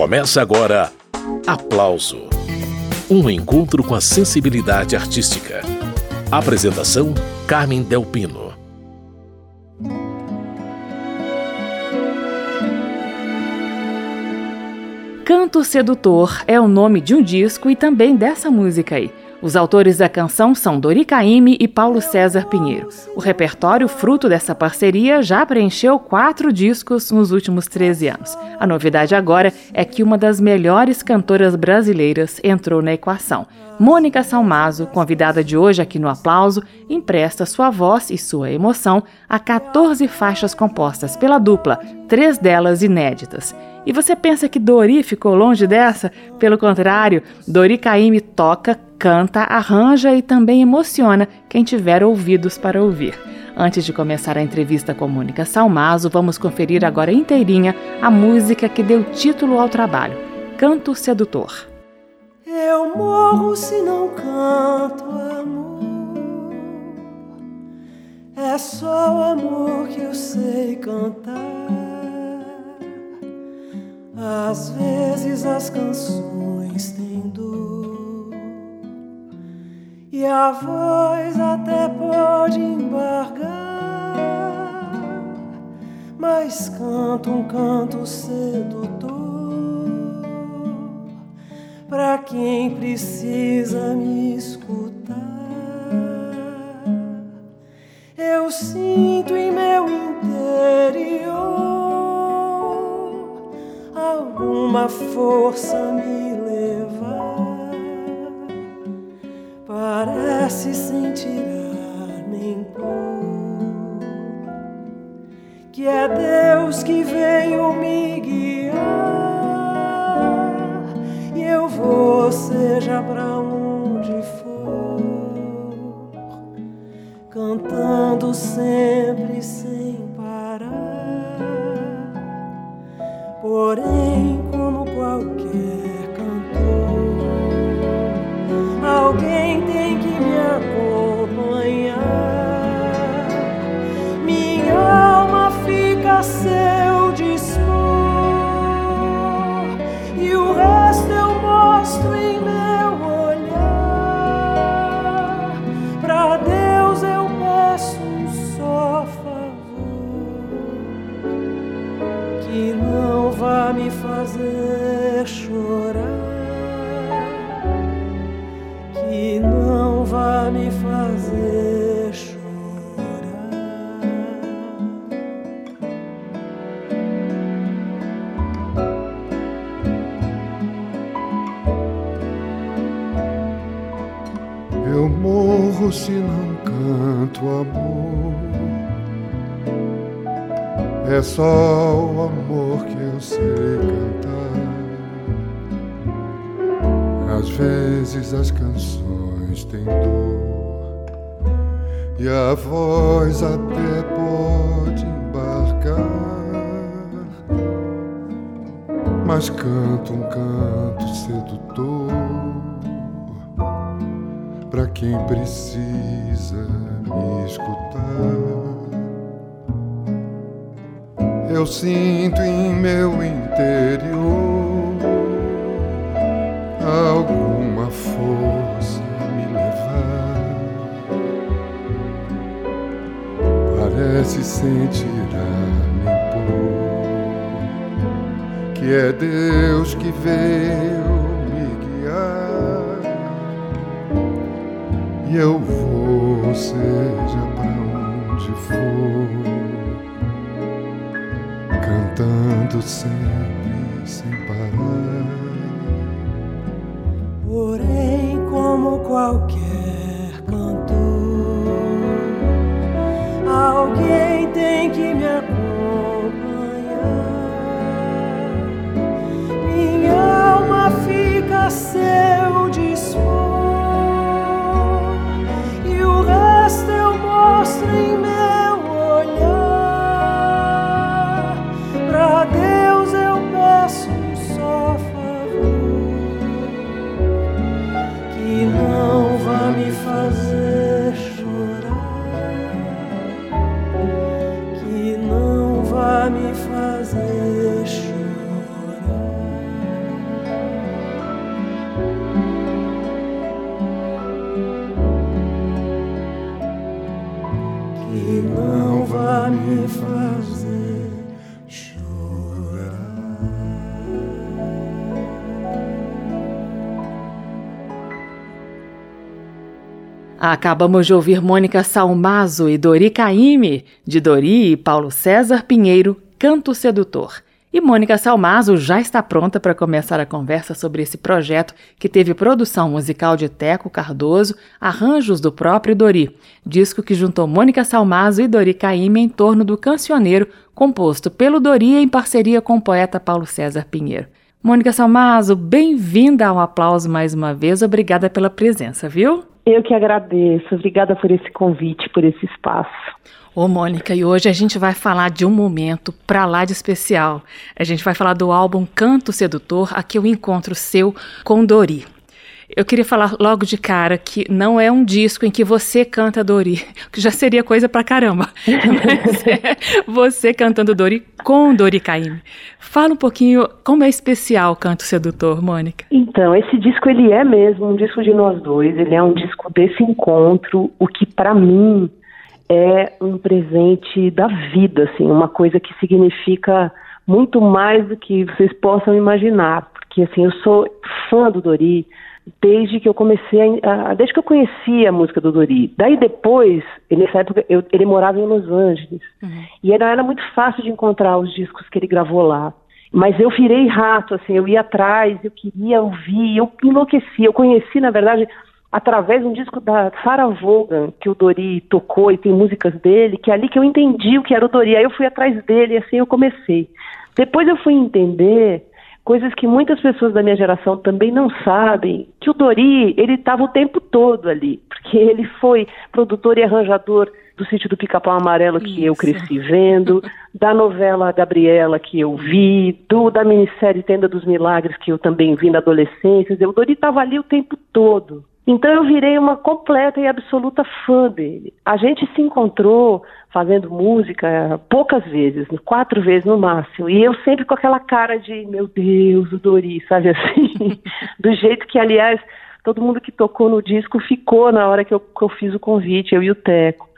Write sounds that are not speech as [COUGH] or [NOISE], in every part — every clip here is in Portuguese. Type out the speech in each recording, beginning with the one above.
Começa agora Aplauso um encontro com a sensibilidade artística. Apresentação: Carmen Delpino. Canto Sedutor é o nome de um disco e também dessa música aí. Os autores da canção são Dori Caymmi e Paulo César Pinheiro. O repertório, fruto dessa parceria, já preencheu quatro discos nos últimos 13 anos. A novidade agora é que uma das melhores cantoras brasileiras entrou na equação. Mônica Salmazo, convidada de hoje aqui no Aplauso, empresta sua voz e sua emoção a 14 faixas compostas pela dupla, três delas inéditas. E você pensa que Dori ficou longe dessa? Pelo contrário, Dori Caymmi toca, canta, arranja e também emociona quem tiver ouvidos para ouvir. Antes de começar a entrevista com Mônica Salmazo, vamos conferir agora inteirinha a música que deu título ao trabalho, Canto Sedutor. Eu morro se não canto amor. É só o amor que eu sei cantar. Às vezes as canções têm dor e a voz até pode embargar, mas canto um canto sedutor para quem precisa me escutar. Eu sinto em meu interior alguma força me levar. Parece sem tirar nem pôr, que é Deus que veio me guiar. Eu vou, seja pra onde for, cantando sempre Porém, amor. É só o amor que eu sei cantar. Às vezes as canções têm dor e a voz até pode embarcar. Mas canto um canto quem precisa me escutar. Eu sinto em meu interior alguma força me levar. Parece nem pôr, que é Deus que veio E eu vou, seja pra onde for, cantando sempre sem parar. Porém, como qualquer Acabamos de ouvir Mônica Salmazo e Dori Caime, de Dori e Paulo César Pinheiro, Canto Sedutor. E Mônica Salmazo já está pronta para começar a conversa sobre esse projeto que teve produção musical de Teco Cardoso, arranjos do próprio Dori, disco que juntou Mônica Salmazo e Dori Caime em torno do cancioneiro composto pelo Dori em parceria com o poeta Paulo César Pinheiro. Mônica Salmazo, bem-vinda ao aplauso mais uma vez. Obrigada pela presença, viu? Eu que agradeço. Obrigada por esse convite, por esse espaço. Ô, Mônica, e hoje a gente vai falar de um momento pra lá de especial. A gente vai falar do álbum Canto Sedutor, aqui o encontro seu com Dori. Eu queria falar logo de cara que não é um disco em que você canta Dori, [LAUGHS] que já seria coisa pra caramba. [LAUGHS] Mas é você cantando Dori com Dori Caymmi. Fala um pouquinho como é especial o Canto Sedutor, Mônica. Então, esse disco ele é mesmo um disco de nós dois, ele é um disco desse encontro, o que para mim é um presente da vida, assim, uma coisa que significa muito mais do que vocês possam imaginar, porque assim, eu sou fã do Dori, desde que eu comecei a, desde que eu conheci a música do Dori. Daí depois, nessa época, eu, ele morava em Los Angeles. Uhum. E era, era muito fácil de encontrar os discos que ele gravou lá. Mas eu virei rato, assim, eu ia atrás, eu queria ouvir, eu enlouqueci. Eu conheci, na verdade, através de um disco da Sarah Vaughan, que o Dori tocou e tem músicas dele, que é ali que eu entendi o que era o Dori. Aí eu fui atrás dele e assim eu comecei. Depois eu fui entender coisas que muitas pessoas da minha geração também não sabem, que o Dori, ele estava o tempo todo ali, porque [LAUGHS] ele foi produtor e arranjador do sítio do Pica-Pau Amarelo que Isso. eu cresci vendo, [LAUGHS] da novela Gabriela que eu vi, do da minissérie Tenda dos Milagres que eu também vi na adolescência. O Dori estava ali o tempo todo. Então eu virei uma completa e absoluta fã dele. A gente se encontrou fazendo música poucas vezes, quatro vezes no máximo. E eu sempre com aquela cara de, meu Deus, o Dori, sabe assim? [LAUGHS] Do jeito que, aliás, todo mundo que tocou no disco ficou na hora que eu, que eu fiz o convite, eu e o Teco.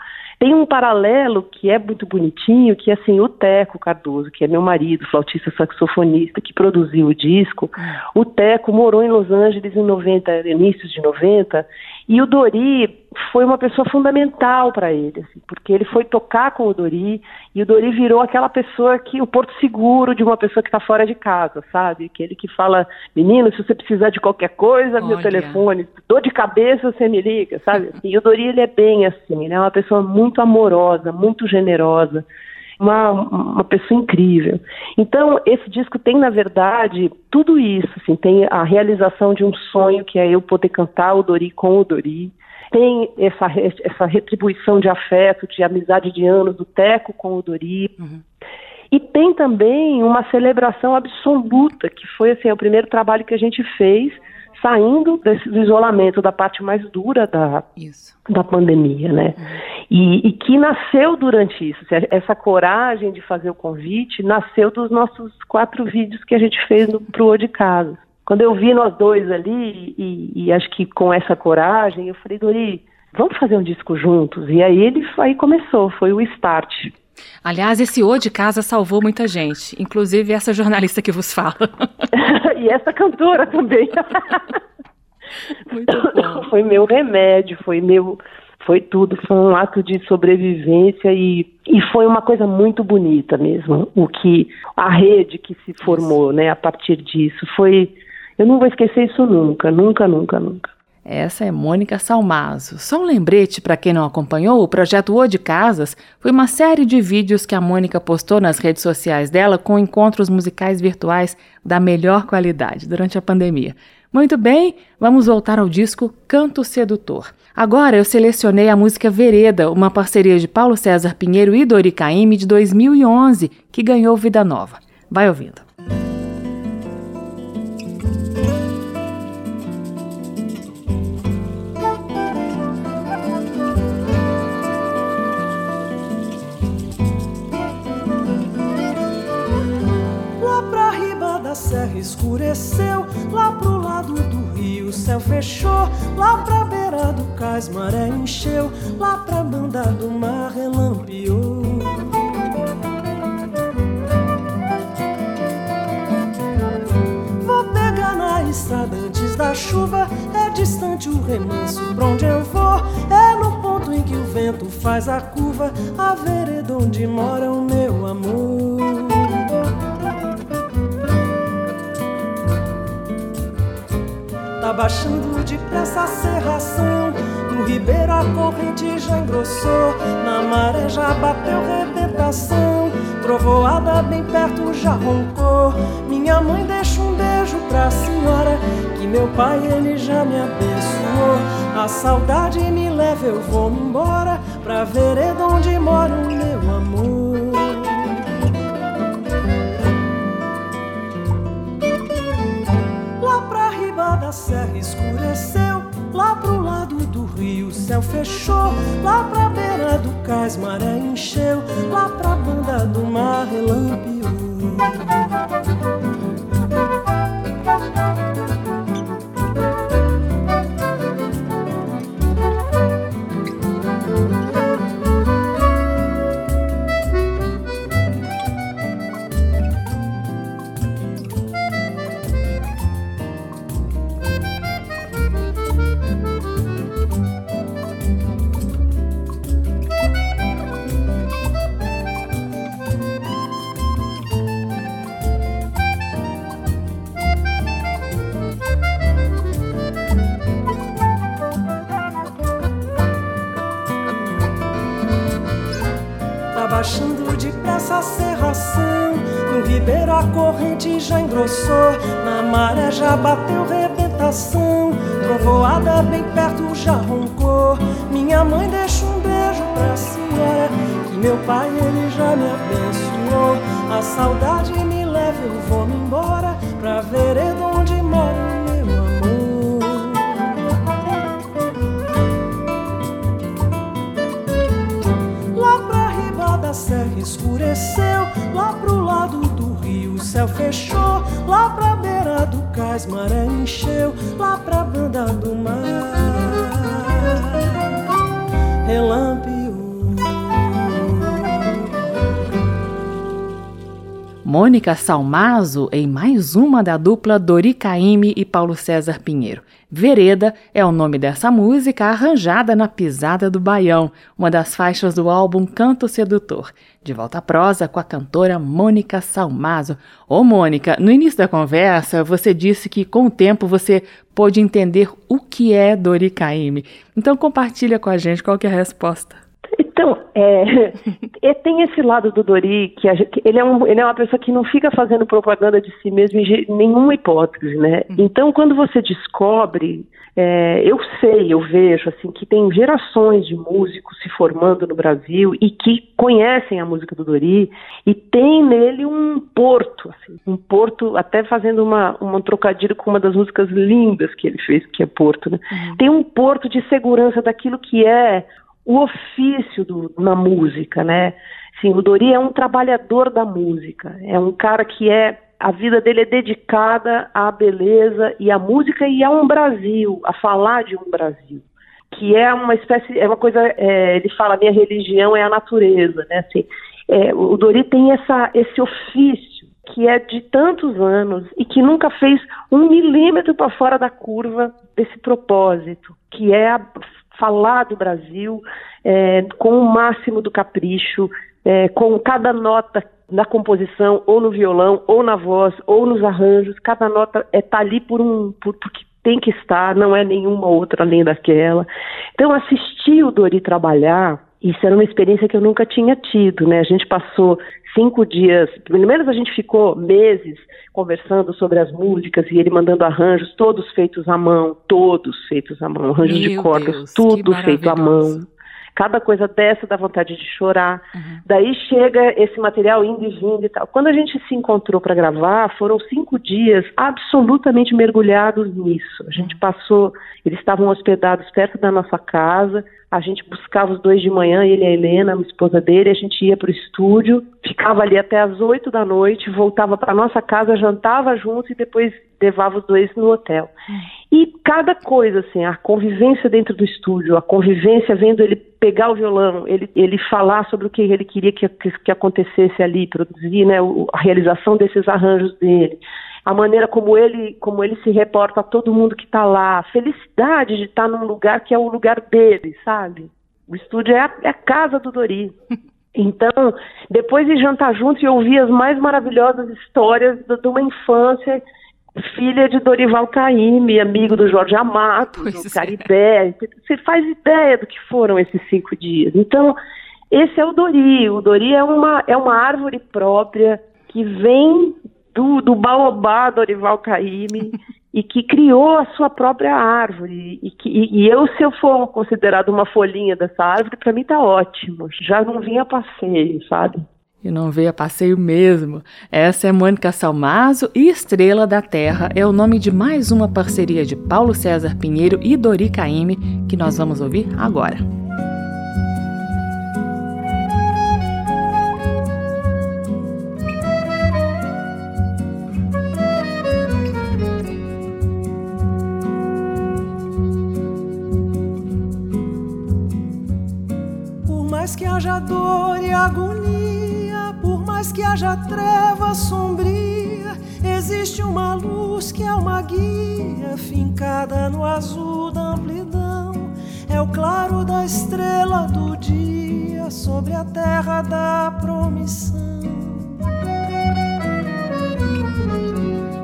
Tem um paralelo que é muito bonitinho, que assim, o Teco Cardoso, que é meu marido, flautista saxofonista, que produziu o disco, o Teco morou em Los Angeles em 90, inícios de 90, e o Dori foi uma pessoa fundamental para ele, assim, porque ele foi tocar com o Dori e o Dori virou aquela pessoa que o porto seguro de uma pessoa que está fora de casa, sabe? Aquele que fala, menino, se você precisar de qualquer coisa, Olha. meu telefone, dor de cabeça, você me liga, sabe? Assim, e o Dori ele é bem assim, né? Uma pessoa muito amorosa, muito generosa. Uma, uma pessoa incrível. Então, esse disco tem, na verdade, tudo isso. Assim, tem a realização de um sonho, que é eu poder cantar o Dori com o Dori tem essa, essa retribuição de afeto, de amizade de anos do Teco com o Dori. Uhum. E tem também uma celebração absoluta, que foi assim, o primeiro trabalho que a gente fez saindo desse, isolamento, da parte mais dura da, da pandemia, né? Uhum. E, e, que nasceu durante isso. Essa coragem de fazer o convite nasceu dos nossos quatro vídeos que a gente fez para o O de Casa. Quando eu vi nós dois ali, e, e, acho que com essa coragem, eu falei, Dori, vamos fazer um disco juntos? E aí ele aí começou, foi o start. Aliás, esse O de Casa salvou muita gente, inclusive essa jornalista que vos fala. [LAUGHS] e essa cantora também. [LAUGHS] Foi meu remédio, foi meu, foi tudo, foi um ato de sobrevivência e, e foi uma coisa muito bonita mesmo, o que a rede que se formou, né, a partir disso, foi eu não vou esquecer isso nunca, nunca, nunca, nunca. Essa é Mônica Salmazo. Só um lembrete para quem não acompanhou, o projeto O de Casas foi uma série de vídeos que a Mônica postou nas redes sociais dela com encontros musicais virtuais da melhor qualidade durante a pandemia. Muito bem, vamos voltar ao disco Canto Sedutor. Agora eu selecionei a música Vereda, uma parceria de Paulo César Pinheiro e Dori Caymmi de 2011, que ganhou vida nova. Vai ouvindo. serra escureceu, lá pro lado do rio o céu fechou, lá pra beira do cais maré encheu, lá pra banda do mar relampeou. Vou pegar na estrada antes da chuva, é distante o remanso pra onde eu vou, é vento faz a curva, a vereda onde mora o meu amor. Tá baixando depressa a serração. No ribeiro a corrente já engrossou. Na maré já bateu rebentação. Trovoada bem perto já roncou. Minha mãe deixa um beijo pra senhora. Que meu pai ele já me abençoou. A saudade me leva, eu vou embora. Pra vereda onde mora o meu serra escureceu. Lá pro lado do rio o céu fechou. Lá pra beira do cais maré encheu. Lá pra banda do mar relampeou. Engrossou, na maré já bateu rebentação. Trovoada bem perto já roncou. Minha mãe deixa um beijo pra senhora, que meu pai ele já me abençoou. A saudade me leva, eu vou me embora pra vereda onde mora o meu amor. Lá pra riba da serra escureceu, lá pro céu fechou, lá pra beira do cais maré encheu, lá pra banda do mar relampeou. Mônica Salmazo em mais uma da dupla Dori Caymmi e Paulo César Pinheiro. Vereda é o nome dessa música arranjada na Pisada do Baião, uma das faixas do álbum Canto Sedutor. De volta à prosa com a cantora Mônica Salmazo. Ô Mônica, no início da conversa você disse que com o tempo você pôde entender o que é Dori Caymmi. Então compartilha com a gente qual é a resposta. Então, é, e [LAUGHS] tem esse lado do Dori, que, a que ele, é um, ele é uma pessoa que não fica fazendo propaganda de si mesmo em nenhuma hipótese, né? Então, quando você descobre, é, eu sei, eu vejo, assim, que tem gerações de músicos se formando no Brasil e que conhecem a música do Dori e tem nele um porto, assim, um porto, até fazendo uma, uma um trocadilho com uma das músicas lindas que ele fez, que é Porto, né? Tem um porto de segurança daquilo que é o ofício do, na música, né? Sim, o Dori é um trabalhador da música, é um cara que é a vida dele é dedicada à beleza e à música e a um Brasil, a falar de um Brasil, que é uma espécie, é uma coisa, é, ele fala minha religião é a natureza, né? Assim, é, o Dori tem essa, esse ofício que é de tantos anos e que nunca fez um milímetro para fora da curva desse propósito, que é a- falar do Brasil é, com o máximo do capricho, é, com cada nota na composição, ou no violão, ou na voz, ou nos arranjos, cada nota está ali por um, por, porque tem que estar, não é nenhuma outra além daquela. Então, assistir o Dori trabalhar, isso era uma experiência que eu nunca tinha tido, né? A gente passou cinco dias, pelo menos a gente ficou meses conversando sobre as músicas e ele mandando arranjos, todos feitos à mão, todos feitos à mão, arranjos de Meu cordas, Deus, tudo feito à mão. Cada coisa dessa dá vontade de chorar. Uhum. Daí chega esse material indo e vindo e tal. Quando a gente se encontrou para gravar, foram cinco dias absolutamente mergulhados nisso. A gente passou, eles estavam hospedados perto da nossa casa. A gente buscava os dois de manhã, ele e a Helena, a esposa dele, a gente ia para o estúdio, ficava ali até as oito da noite, voltava para nossa casa, jantava juntos e depois levava os dois no hotel. E cada coisa, assim, a convivência dentro do estúdio, a convivência vendo ele pegar o violão, ele, ele falar sobre o que ele queria que, que, que acontecesse ali, produzir né, a realização desses arranjos dele, a maneira como ele, como ele se reporta a todo mundo que está lá, a felicidade de estar num lugar que é o lugar dele, sabe? O estúdio é a, é a casa do Dori. [LAUGHS] Então, depois de jantar juntos e ouvir as mais maravilhosas histórias de uma infância, filha de Dorival Caymmi, amigo do Jorge Amato, pois do é. Caribé, você faz ideia do que foram esses cinco dias. Então, esse é o Dori. O Dori é uma, é uma árvore própria que vem do, do baobá Dorival Caymmi e que criou a sua própria árvore. E, que, e, eu, se eu for considerado uma folhinha dessa árvore, para mim tá ótimo. Já não vinha passeio, sabe? E não veio a passeio mesmo. Essa é Mônica Salmazo e Estrela da Terra é o nome de mais uma parceria de Paulo César Pinheiro e Dori Caymmi que nós vamos ouvir agora. Dor e agonia, por mais que haja treva sombria, existe uma luz que é uma guia, fincada no azul da amplidão. É o claro da estrela do dia sobre a terra da promissão.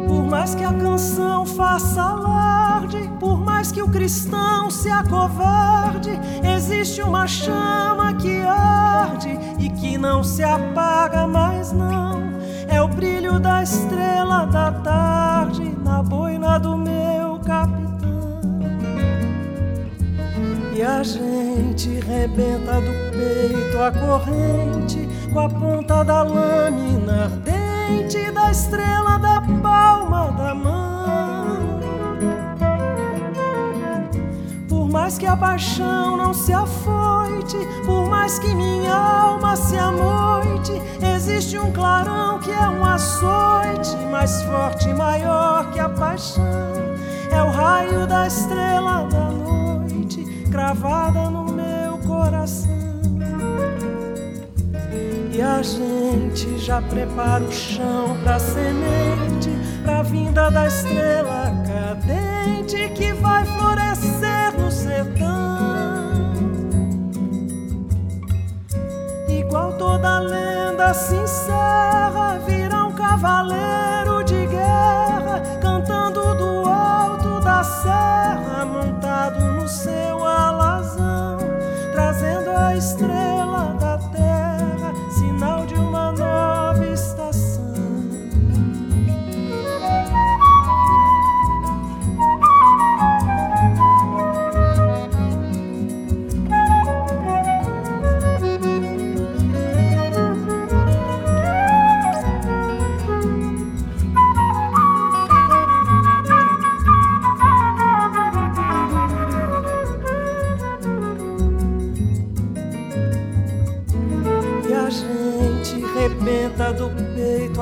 Por mais que a canção faça por mais que o cristão se acovarde, existe uma chama que arde e que não se apaga mais não. É o brilho da estrela da tarde na boina do meu capitão. E a gente rebenta do peito a corrente com a ponta da lâmina ardente da estrela da palma da mão. Mais que a paixão não se afoite, por mais que minha alma se amoite, existe um clarão que é um açoite mais forte e maior que a paixão. É o raio da estrela da noite, cravada no meu coração. E a gente já prepara o chão pra semente, pra vinda da estrela cadente que vai florescer toda lenda se encerra, virá um cavaleiro de guerra, cantando do alto da serra, montado no seu alazão, trazendo a estrela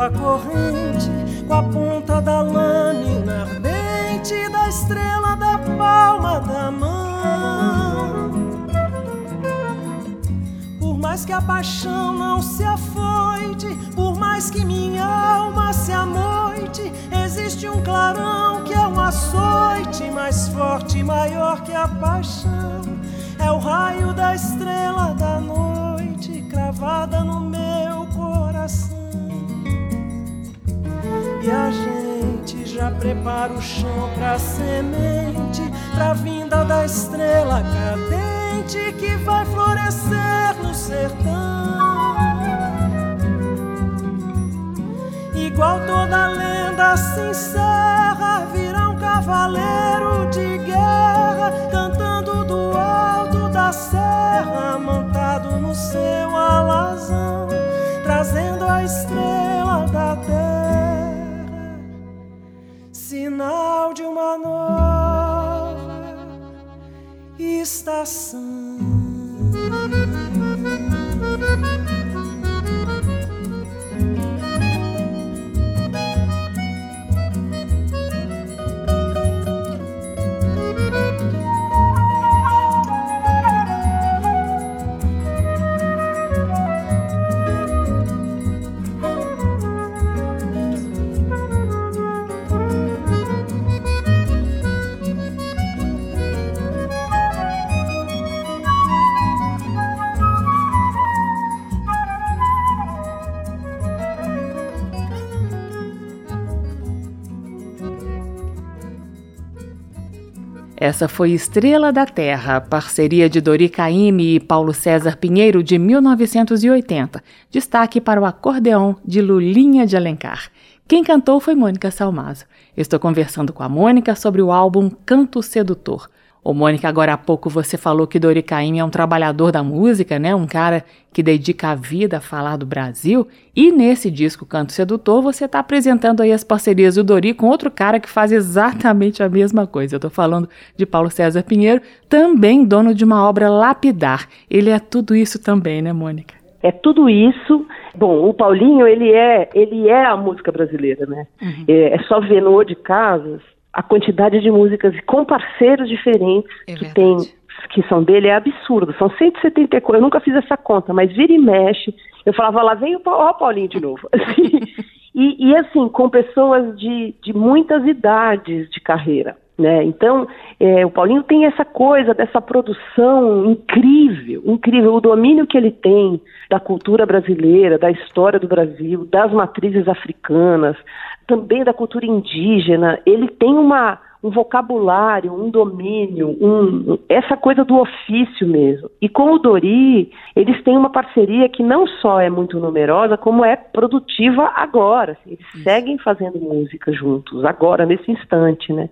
a corrente, com a ponta da lâmina ardente da estrela da palma da mão. Por mais que a paixão não se afoite, por mais que minha alma se amoite, existe um clarão que é um açoite mais forte e maior que a paixão. É o raio da estrela da noite cravada no E a gente já prepara o chão pra semente, pra vinda da estrela cadente que vai florescer no sertão. Igual toda lenda se encerra, virá um cavaleiro de guerra, cantando do alto da serra, montado no seu alazão, trazendo a estrela da terra sinal de uma nova estação. Essa foi Estrela da Terra, parceria de Dori Caymmi e Paulo César Pinheiro de 1980. Destaque para o acordeão de Lulinha de Alencar. Quem cantou foi Mônica Salmazo. Estou conversando com a Mônica sobre o álbum Canto Sedutor. Ô, Mônica, agora há pouco você falou que Dori Caymmi é um trabalhador da música, né? Um cara que dedica a vida a falar do Brasil. E nesse disco Canto Sedutor, você está apresentando aí as parcerias do Dori com outro cara que faz exatamente a mesma coisa. Eu estou falando de Paulo César Pinheiro, também dono de uma obra lapidar. Ele é tudo isso também, né, Mônica? É tudo isso. Bom, o Paulinho, ele é, ele é a música brasileira, né? Uhum. É, é só ver no O de Casas a quantidade de músicas com parceiros diferentes é que tem que são dele é absurdo. São 170 Eu nunca fiz essa conta, mas vira e mexe. Eu falava, lá vem o ó, Paulinho de novo. [LAUGHS] e, e, assim, com pessoas de, de muitas idades de carreira. Né? Então, é, o Paulinho tem essa coisa dessa produção incrível, incrível, o domínio que ele tem da cultura brasileira, da história do Brasil, das matrizes africanas, também da cultura indígena. Ele tem uma um vocabulário, um domínio, um, essa coisa do ofício mesmo. E com o Dori, eles têm uma parceria que não só é muito numerosa, como é produtiva agora. Assim, eles Isso. seguem fazendo música juntos, agora, nesse instante, né?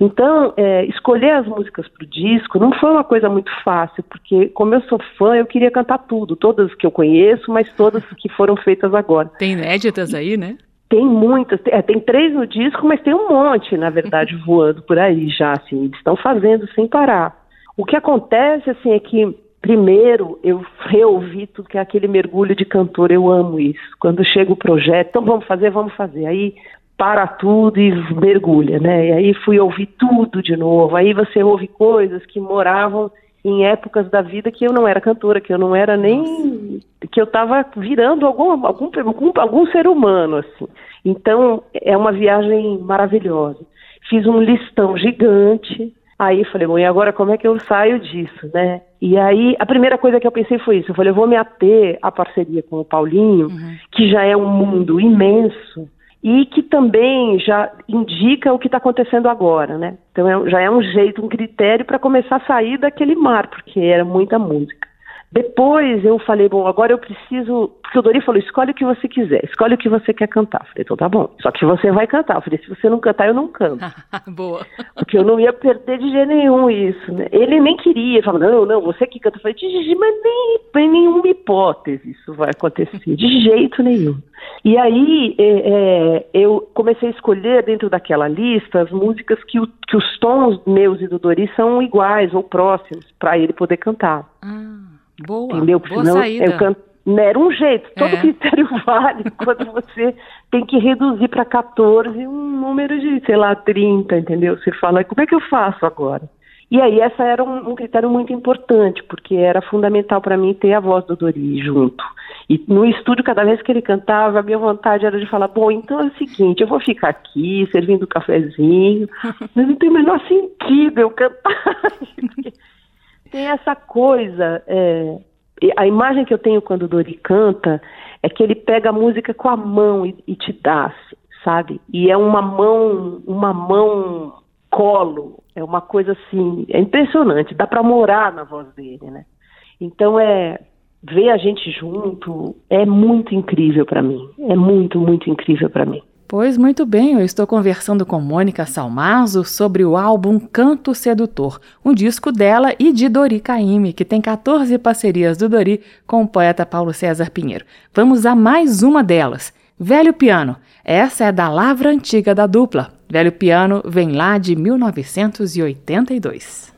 Então, é, escolher as músicas para o disco não foi uma coisa muito fácil, porque como eu sou fã, eu queria cantar tudo, todas que eu conheço, mas todas que foram feitas agora. Tem inéditas aí, né? Tem muitas, é, tem três no disco, mas tem um monte, na verdade, [LAUGHS] voando por aí já, assim, eles estão fazendo sem parar. O que acontece, assim, é que, primeiro, eu reouvi tudo que é aquele mergulho de cantor, eu amo isso. Quando chega o projeto, então vamos fazer, vamos fazer. Aí para tudo e mergulha, né? E aí fui ouvir tudo de novo. Aí você ouve coisas que moravam em épocas da vida que eu não era cantora, que eu não era nem Nossa. que eu estava virando algum, algum, algum, algum ser humano assim. Então é uma viagem maravilhosa. Fiz um listão gigante. Aí falei, bom, e agora como é que eu saio disso, né? E aí a primeira coisa que eu pensei foi isso. Eu falei, eu vou me ater à parceria com o Paulinho, uhum. que já é um mundo imenso e que também já indica o que está acontecendo agora, né? Então é, já é um jeito, um critério para começar a sair daquele mar, porque era muita música. Depois eu falei, bom, agora eu preciso. Porque o Dori falou: escolhe o que você quiser, escolhe o que você quer cantar. Eu falei, então tá bom. Só que você vai cantar. Eu falei, se você não cantar, eu não canto. [LAUGHS] Boa. Porque eu não ia perder de jeito nenhum isso, né? Ele nem queria, ele falou, não, não, você que canta. Eu falei, de, mas nem, nem nenhuma hipótese isso vai acontecer, de jeito nenhum. E aí é, é, eu comecei a escolher dentro daquela lista as músicas que, o, que os tons meus e do Dori são iguais ou próximos, para ele poder cantar. Ah. Boa, entendeu? Porque boa senão saída. Eu canto, né, era um jeito, todo é. critério [LAUGHS] vale quando você tem que reduzir para 14 um número de, sei lá, 30, entendeu? Você fala, como é que eu faço agora? E aí essa era um, um critério muito importante, porque era fundamental para mim ter a voz do Dori junto. E no estúdio, cada vez que ele cantava, a minha vontade era de falar, bom, então é o seguinte, eu vou ficar aqui servindo um cafezinho, [LAUGHS] mas não tem o menor sentido eu cantar. [LAUGHS] tem essa coisa. É, a imagem que eu tenho quando o Dori canta é que ele pega a música com a mão e, e te dá, sabe? E é uma mão, uma mão colo, é uma coisa assim, é impressionante, dá para morar na voz dele, né? Então é ver a gente junto é muito incrível para mim, é muito muito incrível para mim. Pois muito bem, eu estou conversando com Mônica Salmazo sobre o álbum Canto Sedutor, um disco dela e de Dori Caymmi, que tem 14 parcerias do Dori com o poeta Paulo César Pinheiro. Vamos a mais uma delas, Velho Piano. Essa é da lavra antiga da dupla. Velho Piano vem lá de 1982.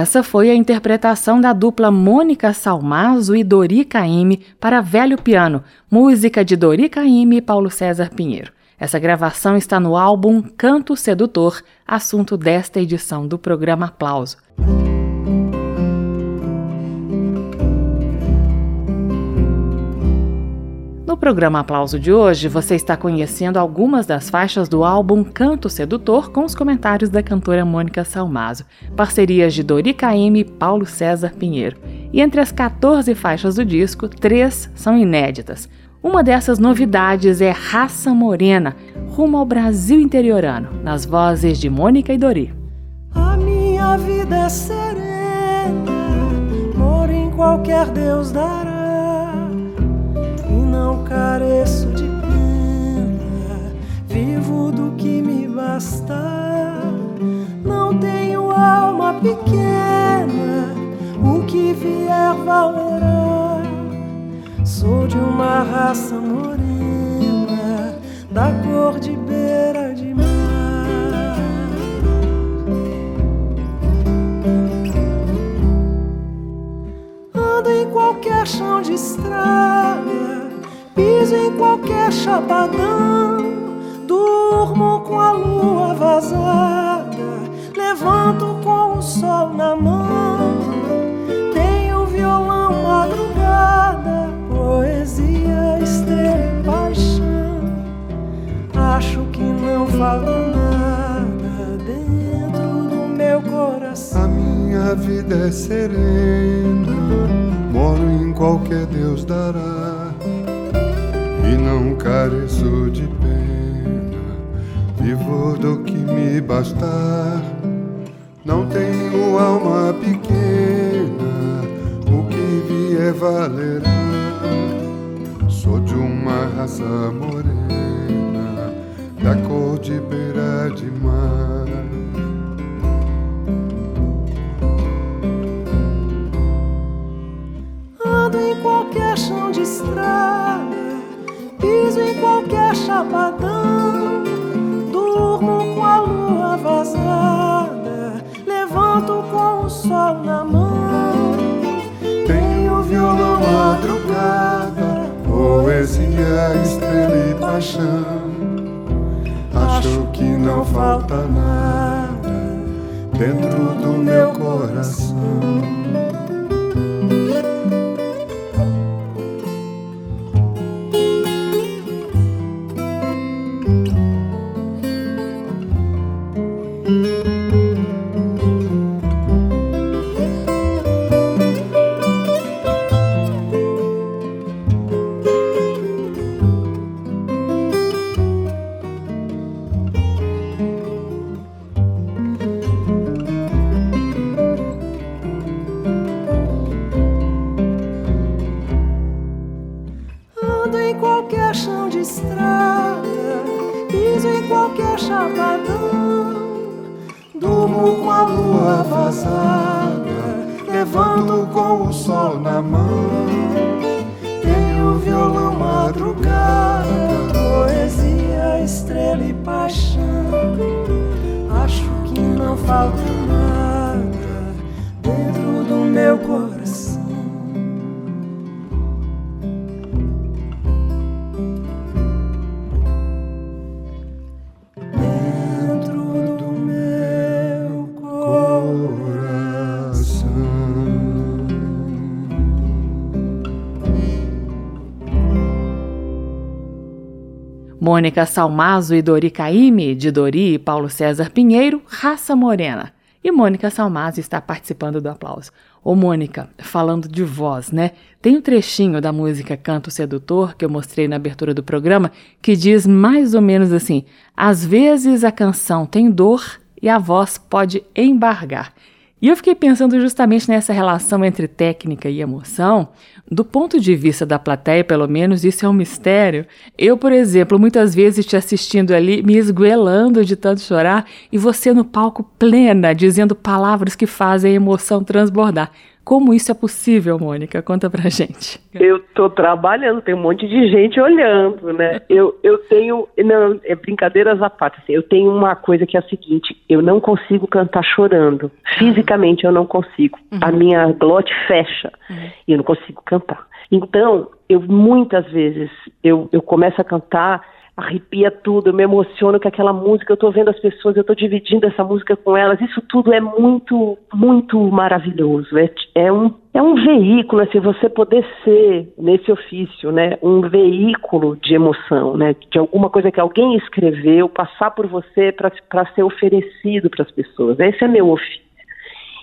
Essa foi a interpretação da dupla Mônica Salmazo e Dori Caymmi para Velho Piano, música de Dori Caymmi e Paulo César Pinheiro. Essa gravação está no álbum Canto Sedutor, assunto desta edição do programa Aplauso. Programa Aplauso de hoje, você está conhecendo algumas das faixas do álbum Canto Sedutor com os comentários da cantora Mônica Salmazo, parcerias de Dori Caymmi e Paulo César Pinheiro. E entre as 14 faixas do disco, três são inéditas. Uma dessas novidades é Raça Morena, rumo ao Brasil interiorano, nas vozes de Mônica e Dori. A minha vida é serena, moro em qualquer Deus dará. Não careço de pena, vivo do que me basta. Não tenho alma pequena, o que vier valerá. Sou de uma raça morena, sabadão, durmo com a lua vazada, levanto com o sol na mão. Tenho violão, madrugada, poesia, estrela e paixão. Acho que não falo nada dentro do meu coração. A minha vida é serena, moro em qualquer Deus dará careço de pena, vivo do que me bastar. Não tenho alma pequena, o que vier valerá. Sou de uma raça morena, da cor de beira de mar. Falta nada dentro do meu coração. Mônica Salmazo e Dori Caime, de Dori e Paulo César Pinheiro, Raça Morena. E Mônica Salmazo está participando do aplauso. Ô Mônica, falando de voz, né? Tem um trechinho da música Canto Sedutor que eu mostrei na abertura do programa que diz mais ou menos assim: às vezes a canção tem dor e a voz pode embargar. E eu fiquei pensando justamente nessa relação entre técnica e emoção. Do ponto de vista da plateia, pelo menos, isso é um mistério. Eu, por exemplo, muitas vezes te assistindo ali, me esguelando de tanto chorar, e você no palco plena, dizendo palavras que fazem a emoção transbordar. Como isso é possível, Mônica? Conta pra gente. Eu tô trabalhando, tem um monte de gente olhando, né? Eu, eu tenho, não, é brincadeiras à parte, assim, eu tenho uma coisa que é a seguinte, eu não consigo cantar chorando. Fisicamente eu não consigo. Uhum. A minha glote fecha uhum. e eu não consigo cantar. Então, eu muitas vezes eu, eu começo a cantar arrepia tudo, eu me emociono com aquela música, eu estou vendo as pessoas, eu estou dividindo essa música com elas, isso tudo é muito, muito maravilhoso. É, é, um, é um veículo, assim, você poder ser, nesse ofício, né, um veículo de emoção, né, de alguma coisa que alguém escreveu, passar por você para ser oferecido para as pessoas. Esse é meu ofício.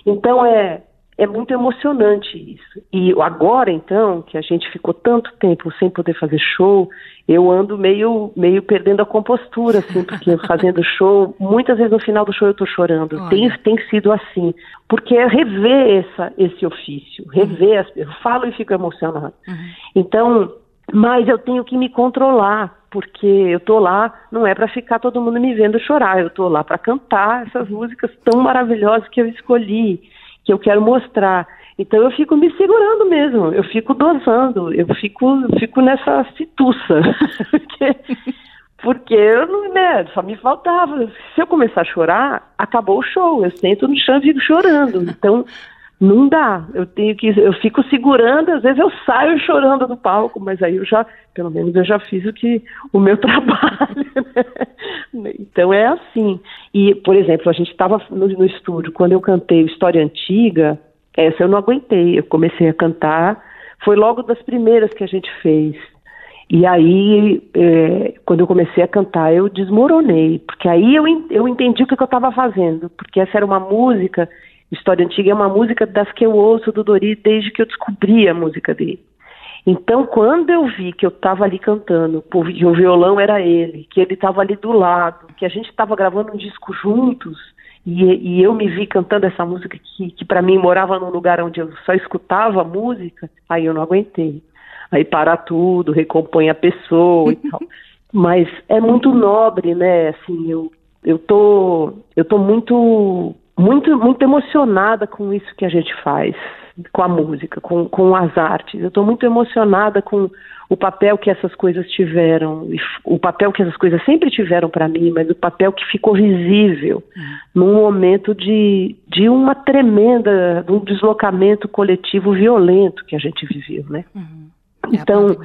Então, é, é muito emocionante isso. E agora, então, que a gente ficou tanto tempo sem poder fazer show, eu ando meio, meio perdendo a compostura, assim, porque [LAUGHS] fazendo show, muitas vezes no final do show eu estou chorando. Tem, tem sido assim. Porque é rever essa, esse ofício, rever, uhum. as, eu falo e fico emocionado. Uhum. Então, mas eu tenho que me controlar, porque eu tô lá, não é para ficar todo mundo me vendo chorar, eu tô lá para cantar essas músicas tão maravilhosas que eu escolhi que eu quero mostrar. Então eu fico me segurando mesmo, eu fico dosando, eu fico, fico nessa situça. [LAUGHS] porque, porque eu não, né, só me faltava. Se eu começar a chorar, acabou o show. Eu sento no chão e fico chorando. Então não dá. Eu tenho que, eu fico segurando, às vezes eu saio chorando do palco, mas aí eu já, pelo menos eu já fiz o que o meu [LAUGHS] trabalho. Né? Então é assim. E, por exemplo, a gente estava no, no estúdio quando eu cantei História Antiga. Essa eu não aguentei. Eu comecei a cantar. Foi logo das primeiras que a gente fez. E aí, é, quando eu comecei a cantar, eu desmoronei, porque aí eu, eu entendi o que, que eu estava fazendo, porque essa era uma música História Antiga é uma música das que eu ouço do Dori desde que eu descobri a música dele. Então, quando eu vi que eu estava ali cantando, que o violão era ele, que ele estava ali do lado, que a gente estava gravando um disco juntos, e, e, eu me vi cantando essa música que, que para mim morava num lugar onde eu só escutava a música, aí eu não aguentei. Aí para tudo, recompõe a pessoa e [LAUGHS] tal. Mas é muito nobre, né? Assim, eu, eu tô, eu tô muito, muito, muito emocionada com isso que a gente faz, com a música, com, com as artes. Eu estou muito emocionada com o papel que essas coisas tiveram, o papel que essas coisas sempre tiveram para mim, mas o papel que ficou visível uhum. num momento de, de uma tremenda, de um deslocamento coletivo violento que a gente viveu, né? Uhum. É então,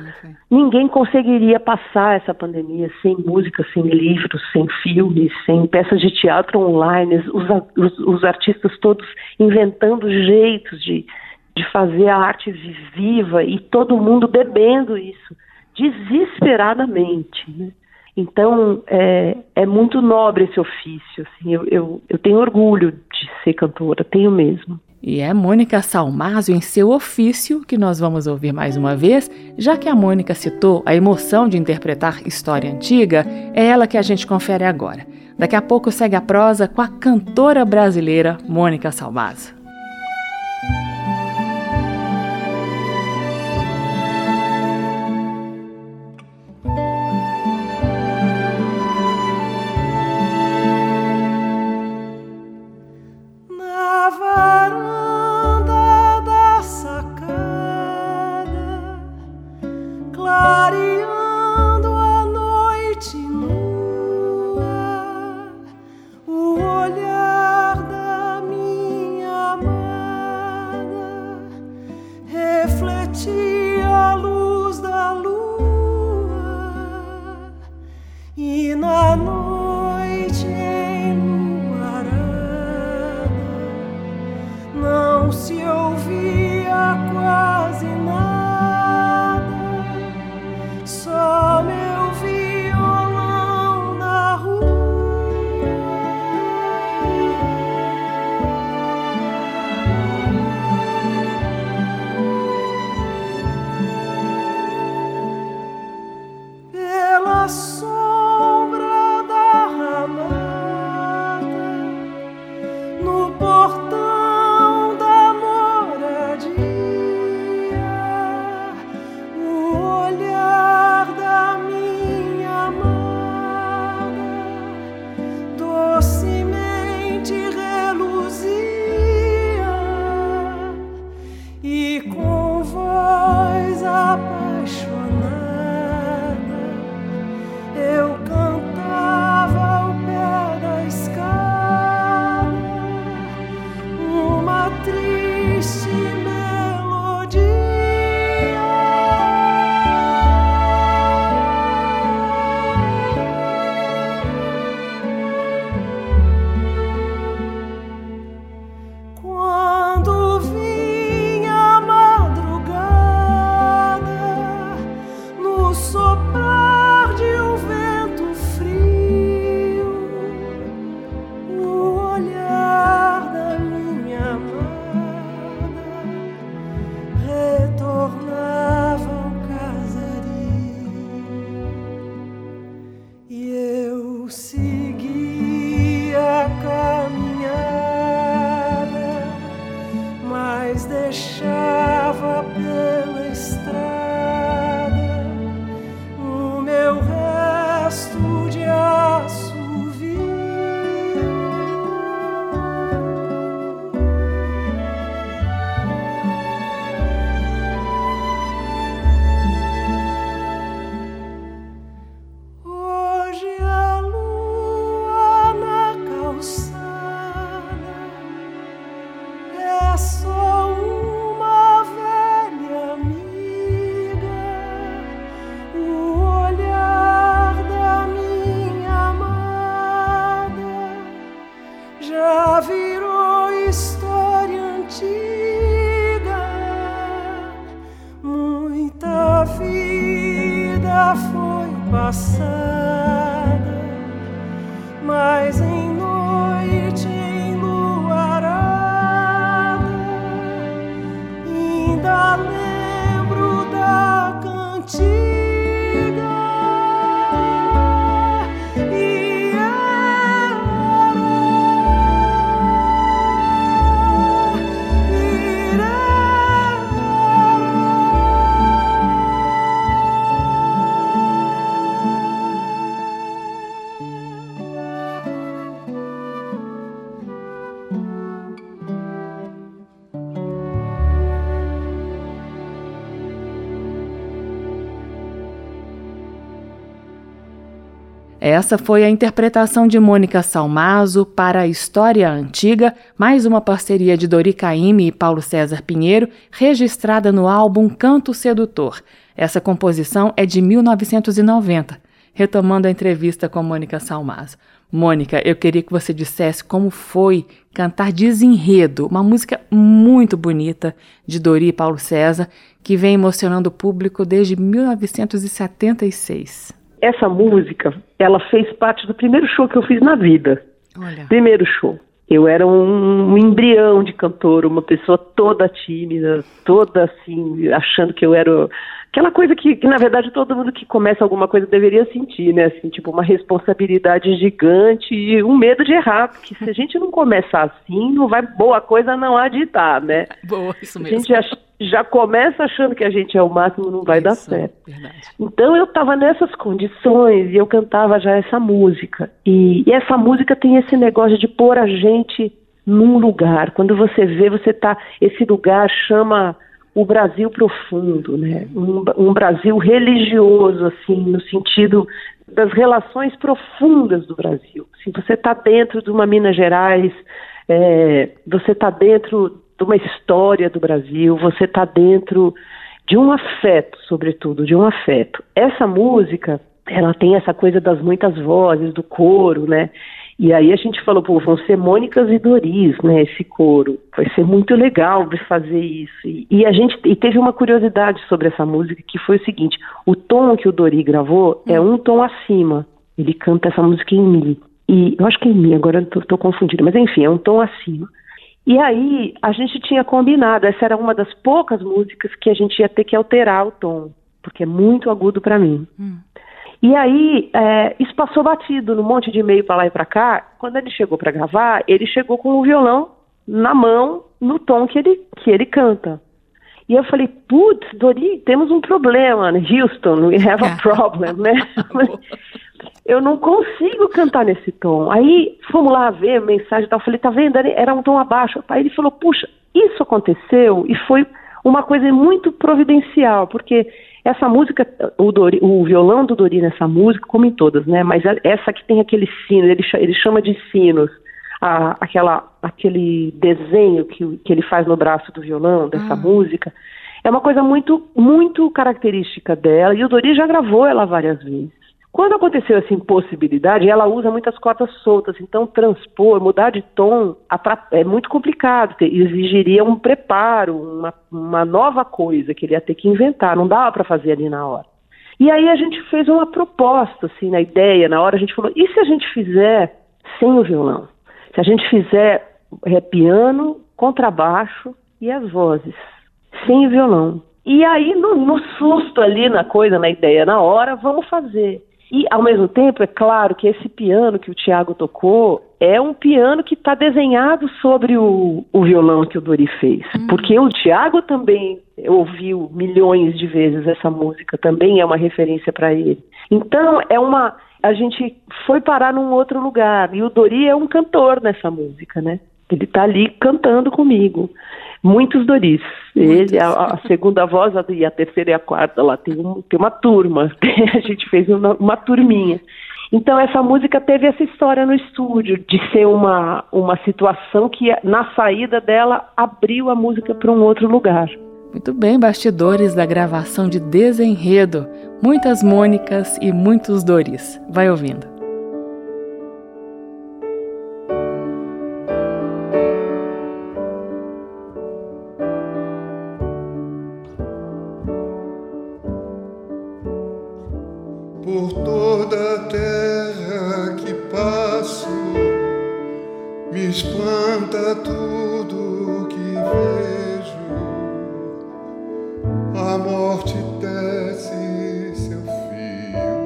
ninguém conseguiria passar essa pandemia sem música, sem livros, sem filmes, sem peças de teatro online, os, os, os artistas todos inventando jeitos de, de fazer a arte viva e todo mundo bebendo isso desesperadamente. Né? Então, é, é muito nobre esse ofício. Assim, eu, eu, eu tenho orgulho de ser cantora, tenho mesmo. E é Mônica Salmazo em seu ofício que nós vamos ouvir mais uma vez, já que a Mônica citou a emoção de interpretar história antiga, é ela que a gente confere agora. Daqui a pouco segue a prosa com a cantora brasileira Mônica Salmazo. Essa foi a interpretação de Mônica Salmazo para a História Antiga, mais uma parceria de Dori Caymmi e Paulo César Pinheiro, registrada no álbum Canto Sedutor. Essa composição é de 1990. Retomando a entrevista com Mônica Salmazo. Mônica, eu queria que você dissesse como foi cantar Desenredo, uma música muito bonita de Dori e Paulo César, que vem emocionando o público desde 1976. Essa música, ela fez parte do primeiro show que eu fiz na vida. Olha. Primeiro show. Eu era um, um embrião de cantor, uma pessoa toda tímida, toda assim, achando que eu era aquela coisa que, que, na verdade todo mundo que começa alguma coisa deveria sentir, né? Assim, tipo uma responsabilidade gigante e um medo de errar, porque se a gente não começar assim, não vai boa coisa não estar, né? [LAUGHS] Boa, isso mesmo. A gente já, já começa achando que a gente é o máximo, não vai isso, dar certo. Verdade. Então eu estava nessas condições e eu cantava já essa música. E, e essa música tem esse negócio de pôr a gente num lugar. Quando você vê, você tá esse lugar chama o Brasil profundo, né? Um, um, Brasil religioso, assim, no sentido das relações profundas do Brasil. Se você está dentro de uma Minas Gerais, é, você está dentro de uma história do Brasil, você está dentro de um afeto, sobretudo, de um afeto. Essa música, ela tem essa coisa das muitas vozes, do coro, né? E aí a gente falou, pô, vão ser Mônicas e Doris, né, esse coro. Vai ser muito legal fazer isso. E, e, a gente e teve uma curiosidade sobre essa música que foi o seguinte: o tom que o Dori gravou é um tom acima. Ele canta essa música em mi. E eu acho que é em mi, agora eu tô, tô confundida, mas enfim, é um tom acima. E aí a gente tinha combinado, essa era uma das poucas músicas que a gente ia ter que alterar o tom, porque é muito agudo para mim. Hum. E aí, é, isso passou batido no monte de e-mail para lá e para cá. Quando ele chegou para gravar, ele chegou com o violão na mão, no tom que ele, que ele canta. E eu falei, putz, Dori, temos um problema, né? Houston, we have a problem, né? [LAUGHS] eu não consigo cantar nesse tom. Aí fomos lá ver a mensagem e tal. Eu falei, tá vendo? Era um tom abaixo. Aí ele falou, puxa, isso aconteceu e foi uma coisa muito providencial, porque essa música, o, Dori, o violão do Dori nessa música, como em todas, né? Mas essa que tem aquele sino, ele, ele chama de sinos, a, aquela, aquele desenho que, que ele faz no braço do violão dessa ah. música, é uma coisa muito, muito característica dela, e o Dori já gravou ela várias vezes. Quando aconteceu essa impossibilidade, ela usa muitas cordas soltas, então transpor, mudar de tom é muito complicado, exigiria um preparo, uma, uma nova coisa que ele ia ter que inventar, não dava para fazer ali na hora. E aí a gente fez uma proposta, assim, na ideia, na hora a gente falou, e se a gente fizer sem o violão? Se a gente fizer é, piano, contrabaixo e as vozes, sem o violão. E aí, no, no susto ali na coisa, na ideia, na hora, vamos fazer. E, ao mesmo tempo, é claro que esse piano que o Tiago tocou é um piano que está desenhado sobre o, o, violão que o Dori fez. Hum. Porque o Tiago também ouviu milhões de vezes essa música, também é uma referência para ele. Então, é uma. A gente foi parar num outro lugar. E o Dori é um cantor nessa música, né? Ele está ali cantando comigo. Muitos Doris. Ele, a, a, segunda voz e a terceira e a quarta lá tem, um, tem uma turma. [LAUGHS] a gente fez uma, uma turminha. Então essa música teve essa história no estúdio de ser uma, uma situação que na saída dela abriu a música para um outro lugar. Muito bem, bastidores da gravação de Desenredo. Muitas Mônicas e muitos Doris. Vai ouvindo. tudo que vejo. A morte tece seu fio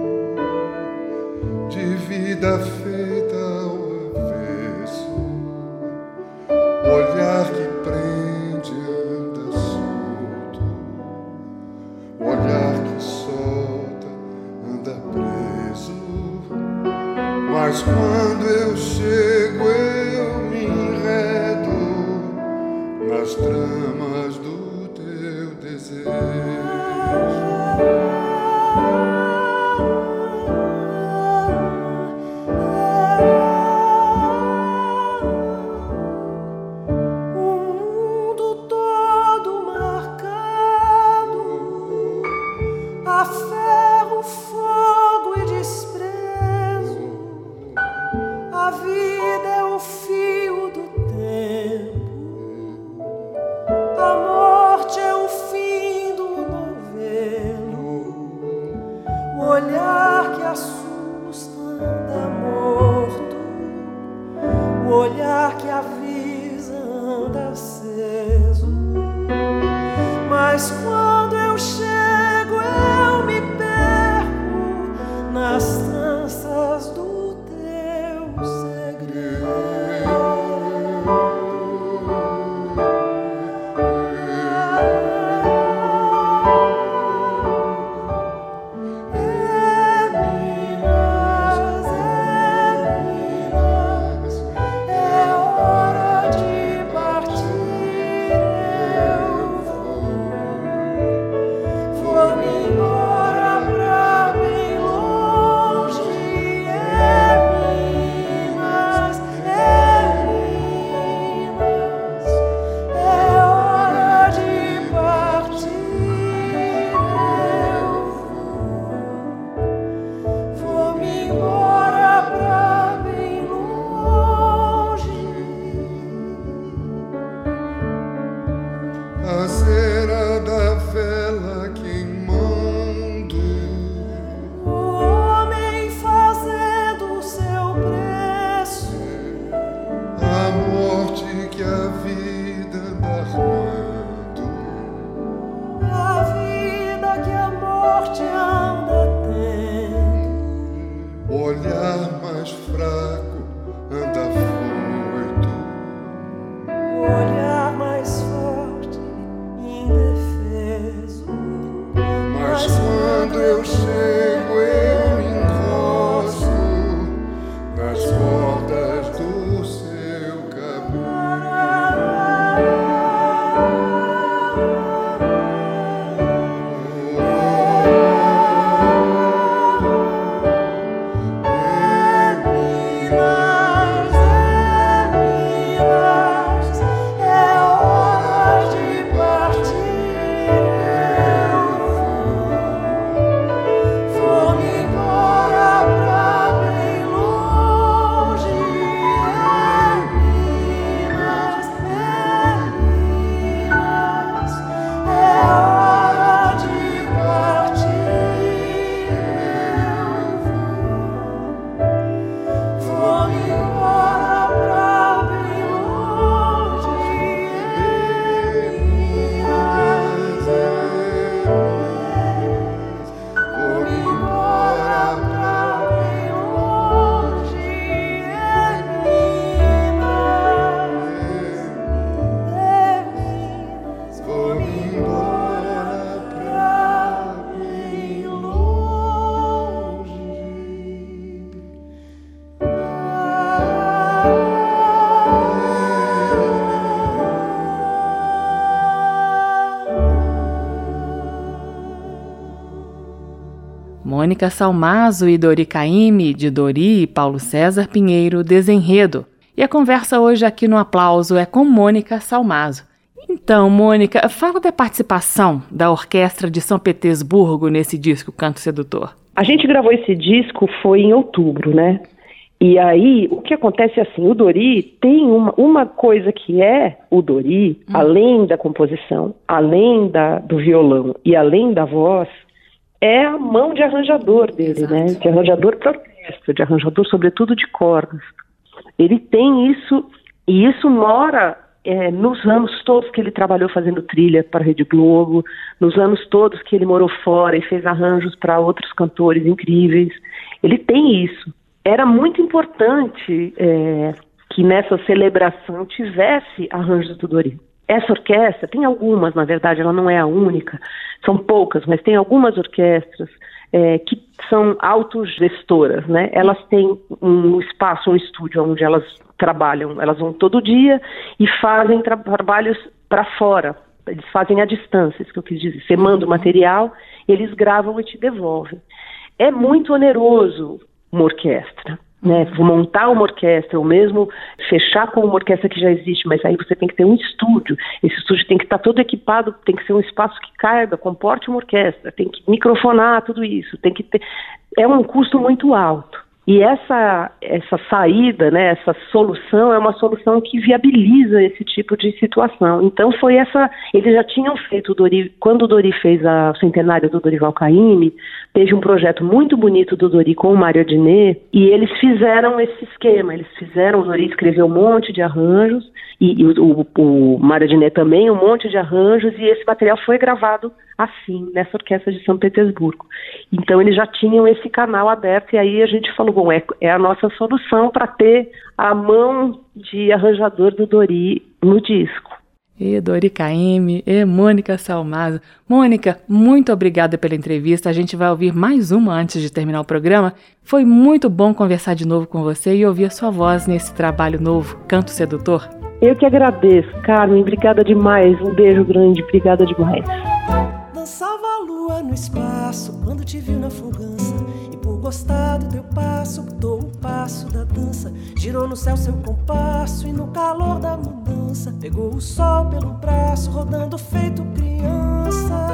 de vida feita ao avesso. Olhar que prende anda solto. Olhar que solta anda preso. Mas quando Mônica Salmazo e Dori Caymmi, de Dori e Paulo César Pinheiro, Desenredo. E a conversa hoje aqui no Aplauso é com Mônica Salmazo. Então, Mônica, fala da participação da Orquestra de São Petersburgo nesse disco Canto Sedutor. A gente gravou esse disco foi em outubro, né? E aí, o que acontece é assim, o Dori tem uma, uma coisa que é o Dori, hum. além da composição, além da, do violão e além da voz, é a mão de arranjador dele, Exato. né? De arranjador para orquestra, de arranjador sobretudo de cordas. Ele tem isso e isso mora é, nos anos todos que ele trabalhou fazendo trilha para a Rede Globo, nos anos todos que ele morou fora e fez arranjos para outros cantores incríveis. Ele tem isso. Era muito importante é, que nessa celebração tivesse arranjos do Dori. Essa orquestra, tem algumas, na verdade, ela não é a única, são poucas, mas tem algumas orquestras é, que são autogestoras, né? Elas têm um espaço, um estúdio onde elas trabalham, elas vão todo dia e fazem tra trabalhos para fora, eles fazem à distância, isso que eu quis dizer. Você manda o material, eles gravam e te devolvem. É muito oneroso uma orquestra. Né, montar uma orquestra, ou mesmo fechar com uma orquestra que já existe, mas aí você tem que ter um estúdio. Esse estúdio tem que estar todo equipado, tem que ser um espaço que caiba, comporte uma orquestra, tem que microfonar tudo isso, tem que ter. É um custo muito alto. E essa, essa saída, né, essa solução é uma solução que viabiliza esse tipo de situação. Então foi essa, eles já tinham feito o Dori, quando o Dori fez a centenária do Dorival Caymmi, teve um projeto muito bonito do Dori com o Mário Adnet, e eles fizeram esse esquema, eles fizeram, o Dori escreveu um monte de arranjos, e, e o, o, o Mário Adnet também, um monte de arranjos, e esse material foi gravado assim, nessa orquestra de São Petersburgo. Então eles já tinham esse canal aberto e aí a gente falou, bom, é, é a nossa solução para ter a mão de arranjador do Dori no disco. E Dori Caime, e Mônica Salmazo. Mônica, muito obrigada pela entrevista. A gente vai ouvir mais uma antes de terminar o programa. Foi muito bom conversar de novo com você e ouvir a sua voz nesse trabalho novo, Canto Sedutor. Eu que agradeço, Carmen. Obrigada demais. Um beijo grande. Obrigada demais lua no espaço quando te viu na fugança. E por gostar do teu passo, botou o passo da dança. Girou no céu seu compasso e no calor da mudança. Pegou o sol pelo braço, rodando feito criança.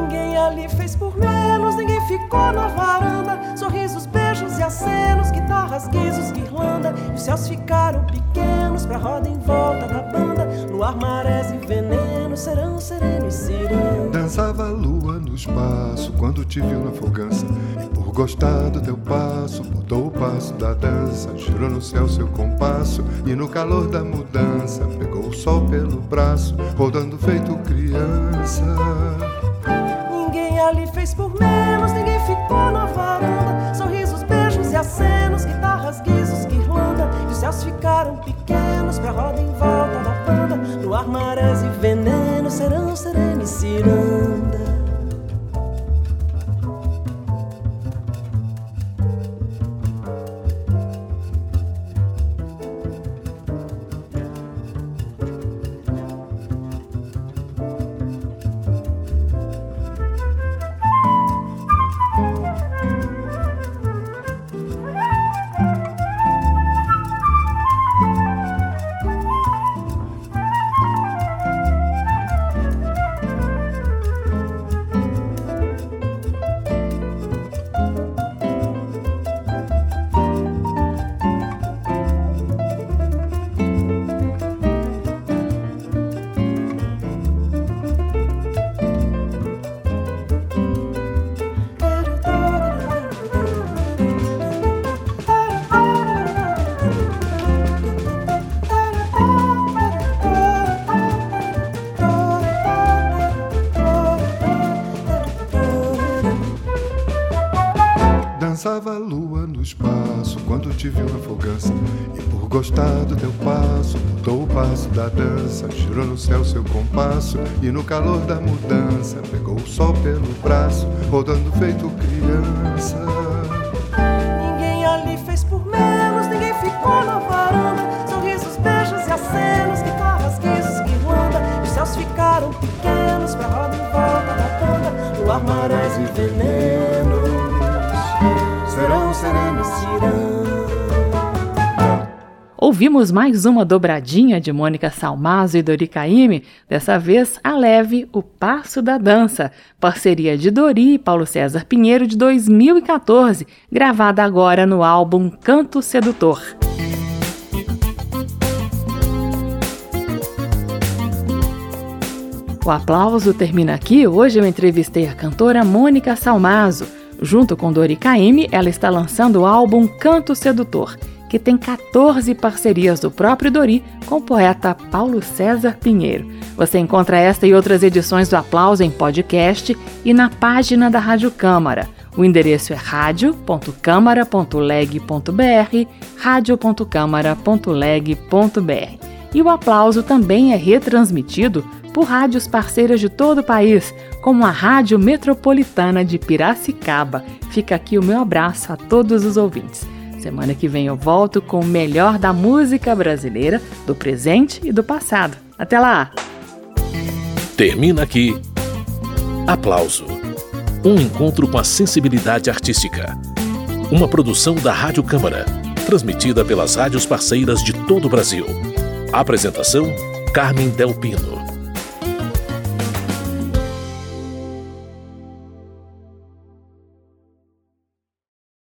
Ninguém ali fez por menos, ninguém ficou na varanda. Sorrisos, beijos e acenos, guitarras, guizos, guirlanda. E os céus ficaram pequenos pra roda em volta da banda. No ar, marés e veneno, serão sereno e cirão. Dançava a lua no espaço quando te viu na fogança. E por gostar do teu passo, botou o passo da dança. Girou no céu seu compasso e no calor da mudança. Pegou o sol pelo braço, rodando feito criança. Ninguém ali fez por menos, ninguém ficou na varanda. Acenos, guitarras, guizos, guirlanda. E os céus ficaram pequenos pra roda em volta da banda. No ar, marés e veneno, serão, sereno e ciranda. Fogança. E por gostar do teu passo, mudou o passo da dança. Girou no céu seu compasso e no calor da mudança. Pegou o sol pelo braço, rodando feito criança. Ouvimos mais uma dobradinha de Mônica Salmazo e Dori Caymmi, dessa vez a leve O Passo da Dança, parceria de Dori e Paulo César Pinheiro de 2014, gravada agora no álbum Canto Sedutor. O aplauso termina aqui. Hoje eu entrevistei a cantora Mônica Salmazo. Junto com Dori Caymmi, ela está lançando o álbum Canto Sedutor, que tem 14 parcerias do próprio Dori com o poeta Paulo César Pinheiro. Você encontra esta e outras edições do Aplauso em podcast e na página da Rádio Câmara. O endereço é radio.câmara.leg.br, radio.câmara.leg.br. E o aplauso também é retransmitido por rádios parceiras de todo o país, como a Rádio Metropolitana de Piracicaba. Fica aqui o meu abraço a todos os ouvintes. Semana que vem eu volto com o melhor da música brasileira, do presente e do passado. Até lá! Termina aqui. Aplauso. Um encontro com a sensibilidade artística. uma produção da Rádio Câmara, transmitida pelas rádios parceiras de todo o Brasil. Apresentação: Carmen Del Pino.